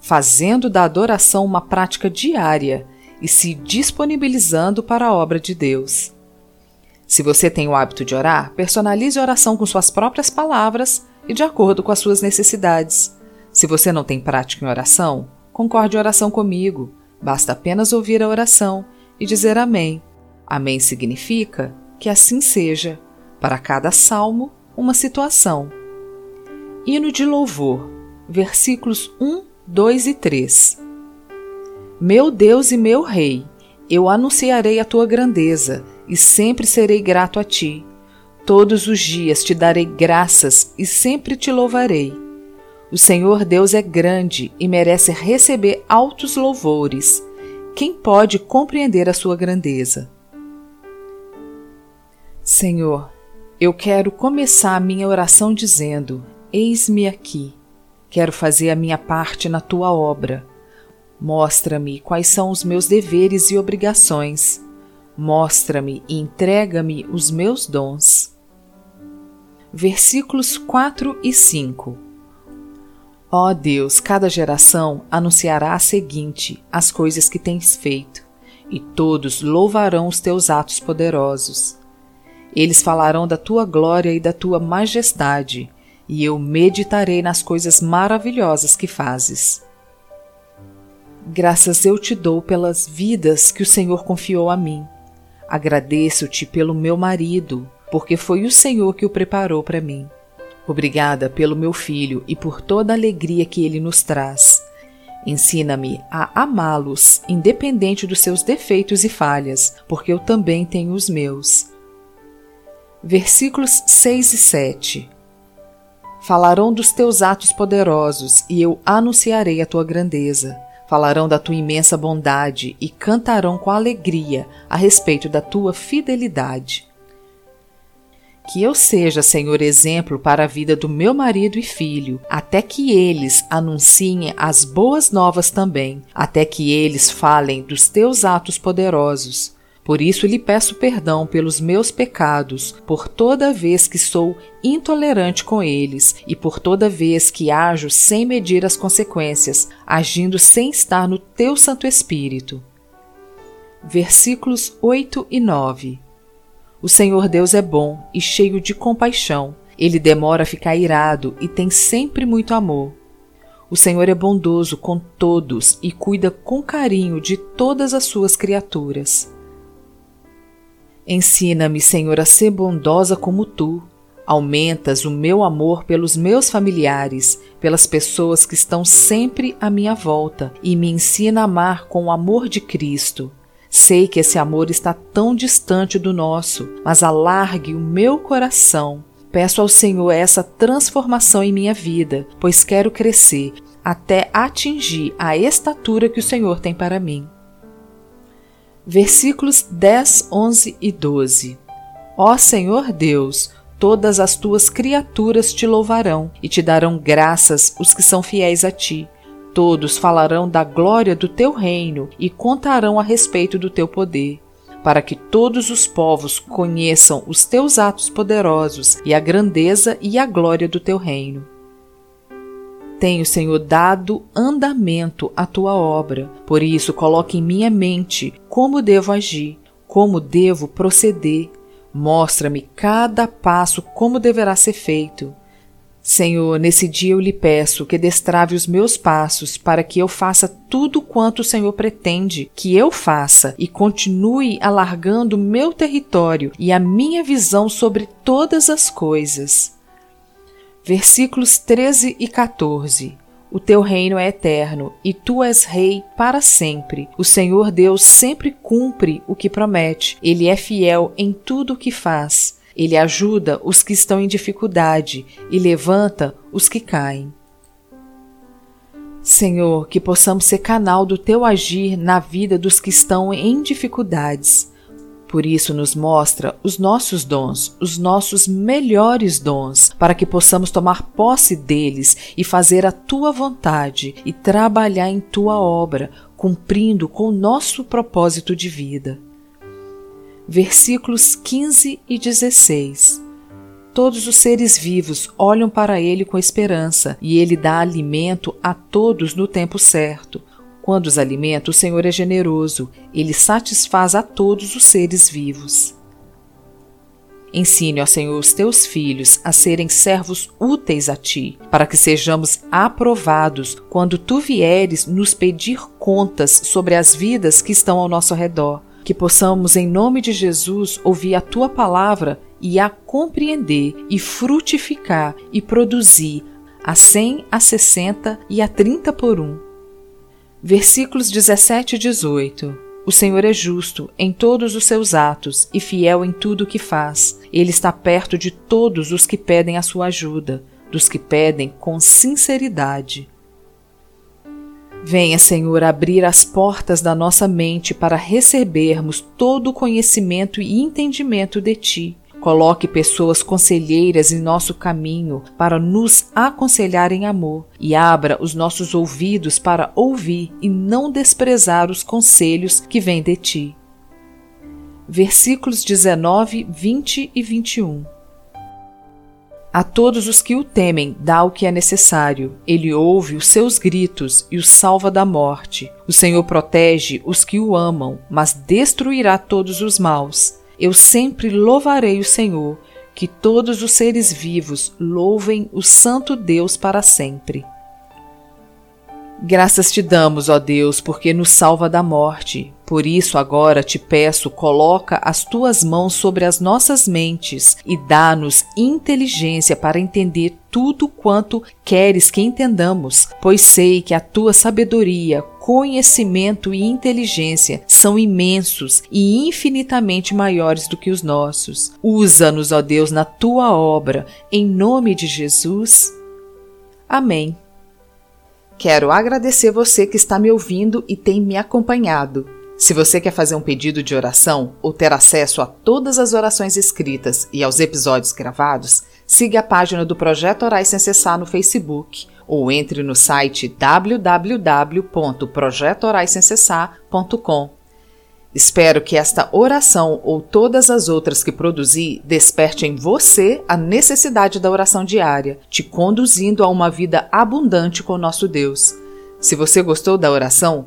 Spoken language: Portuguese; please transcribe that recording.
fazendo da adoração uma prática diária e se disponibilizando para a obra de Deus. Se você tem o hábito de orar, personalize a oração com suas próprias palavras e de acordo com as suas necessidades. Se você não tem prática em oração, concorde em oração comigo. Basta apenas ouvir a oração e dizer Amém. Amém significa que assim seja. Para cada salmo, uma situação. Hino de louvor, versículos 1 2 e 3 Meu Deus e meu Rei, eu anunciarei a tua grandeza e sempre serei grato a ti. Todos os dias te darei graças e sempre te louvarei. O Senhor Deus é grande e merece receber altos louvores. Quem pode compreender a sua grandeza? Senhor, eu quero começar a minha oração dizendo: Eis-me aqui. Quero fazer a minha parte na tua obra. Mostra-me quais são os meus deveres e obrigações. Mostra-me e entrega-me os meus dons. Versículos 4 e 5 Ó Deus, cada geração anunciará a seguinte as coisas que tens feito, e todos louvarão os teus atos poderosos. Eles falarão da tua glória e da tua majestade, e eu meditarei nas coisas maravilhosas que fazes. Graças eu te dou pelas vidas que o Senhor confiou a mim. Agradeço-te pelo meu marido, porque foi o Senhor que o preparou para mim. Obrigada pelo meu filho e por toda a alegria que ele nos traz. Ensina-me a amá-los, independente dos seus defeitos e falhas, porque eu também tenho os meus. Versículos 6 e 7 Falarão dos teus atos poderosos, e eu anunciarei a tua grandeza. Falarão da tua imensa bondade e cantarão com alegria a respeito da tua fidelidade. Que eu seja, Senhor, exemplo para a vida do meu marido e filho, até que eles anunciem as boas novas também, até que eles falem dos teus atos poderosos. Por isso lhe peço perdão pelos meus pecados, por toda vez que sou intolerante com eles e por toda vez que ajo sem medir as consequências, agindo sem estar no teu Santo Espírito. Versículos 8 e 9 O Senhor Deus é bom e cheio de compaixão. Ele demora a ficar irado e tem sempre muito amor. O Senhor é bondoso com todos e cuida com carinho de todas as suas criaturas. Ensina-me, Senhor, a ser bondosa como tu. Aumentas o meu amor pelos meus familiares, pelas pessoas que estão sempre à minha volta e me ensina a amar com o amor de Cristo. Sei que esse amor está tão distante do nosso, mas alargue o meu coração. Peço ao Senhor essa transformação em minha vida, pois quero crescer até atingir a estatura que o Senhor tem para mim versículos 10, 11 e 12. Ó Senhor Deus, todas as tuas criaturas te louvarão e te darão graças os que são fiéis a ti. Todos falarão da glória do teu reino e contarão a respeito do teu poder, para que todos os povos conheçam os teus atos poderosos e a grandeza e a glória do teu reino. Tenho, Senhor, dado andamento à tua obra. Por isso, coloque em minha mente como devo agir, como devo proceder. Mostra-me cada passo como deverá ser feito. Senhor, nesse dia eu lhe peço que destrave os meus passos para que eu faça tudo quanto o Senhor pretende que eu faça e continue alargando meu território e a minha visão sobre todas as coisas. Versículos 13 e 14. O teu reino é eterno e tu és rei para sempre. O Senhor Deus sempre cumpre o que promete. Ele é fiel em tudo o que faz. Ele ajuda os que estão em dificuldade e levanta os que caem. Senhor, que possamos ser canal do teu agir na vida dos que estão em dificuldades. Por isso, nos mostra os nossos dons, os nossos melhores dons, para que possamos tomar posse deles e fazer a tua vontade e trabalhar em tua obra, cumprindo com o nosso propósito de vida. Versículos 15 e 16 Todos os seres vivos olham para ele com esperança, e ele dá alimento a todos no tempo certo. Quando os alimenta, o Senhor é generoso, ele satisfaz a todos os seres vivos. Ensine, ó Senhor, os teus filhos a serem servos úteis a ti, para que sejamos aprovados quando tu vieres nos pedir contas sobre as vidas que estão ao nosso redor. Que possamos, em nome de Jesus, ouvir a tua palavra e a compreender e frutificar e produzir a 100, a 60 e a 30 por um. Versículos 17 e 18. O Senhor é justo em todos os seus atos e fiel em tudo o que faz. Ele está perto de todos os que pedem a sua ajuda, dos que pedem com sinceridade. Venha, Senhor, abrir as portas da nossa mente para recebermos todo o conhecimento e entendimento de Ti Coloque pessoas conselheiras em nosso caminho para nos aconselhar em amor e abra os nossos ouvidos para ouvir e não desprezar os conselhos que vêm de ti. Versículos 19, 20 e 21. A todos os que o temem, dá o que é necessário. Ele ouve os seus gritos e os salva da morte. O Senhor protege os que o amam, mas destruirá todos os maus. Eu sempre louvarei o Senhor, que todos os seres vivos louvem o Santo Deus para sempre. Graças te damos, ó Deus, porque nos salva da morte. Por isso agora te peço, coloca as tuas mãos sobre as nossas mentes e dá-nos inteligência para entender tudo quanto queres que entendamos, pois sei que a tua sabedoria, conhecimento e inteligência são imensos e infinitamente maiores do que os nossos. Usa-nos, ó Deus, na tua obra, em nome de Jesus. Amém. Quero agradecer você que está me ouvindo e tem me acompanhado. Se você quer fazer um pedido de oração ou ter acesso a todas as orações escritas e aos episódios gravados, siga a página do Projeto Orais Sem Cessar no Facebook ou entre no site www.projetoraissemcessar.com Espero que esta oração ou todas as outras que produzi desperte em você a necessidade da oração diária, te conduzindo a uma vida abundante com nosso Deus. Se você gostou da oração,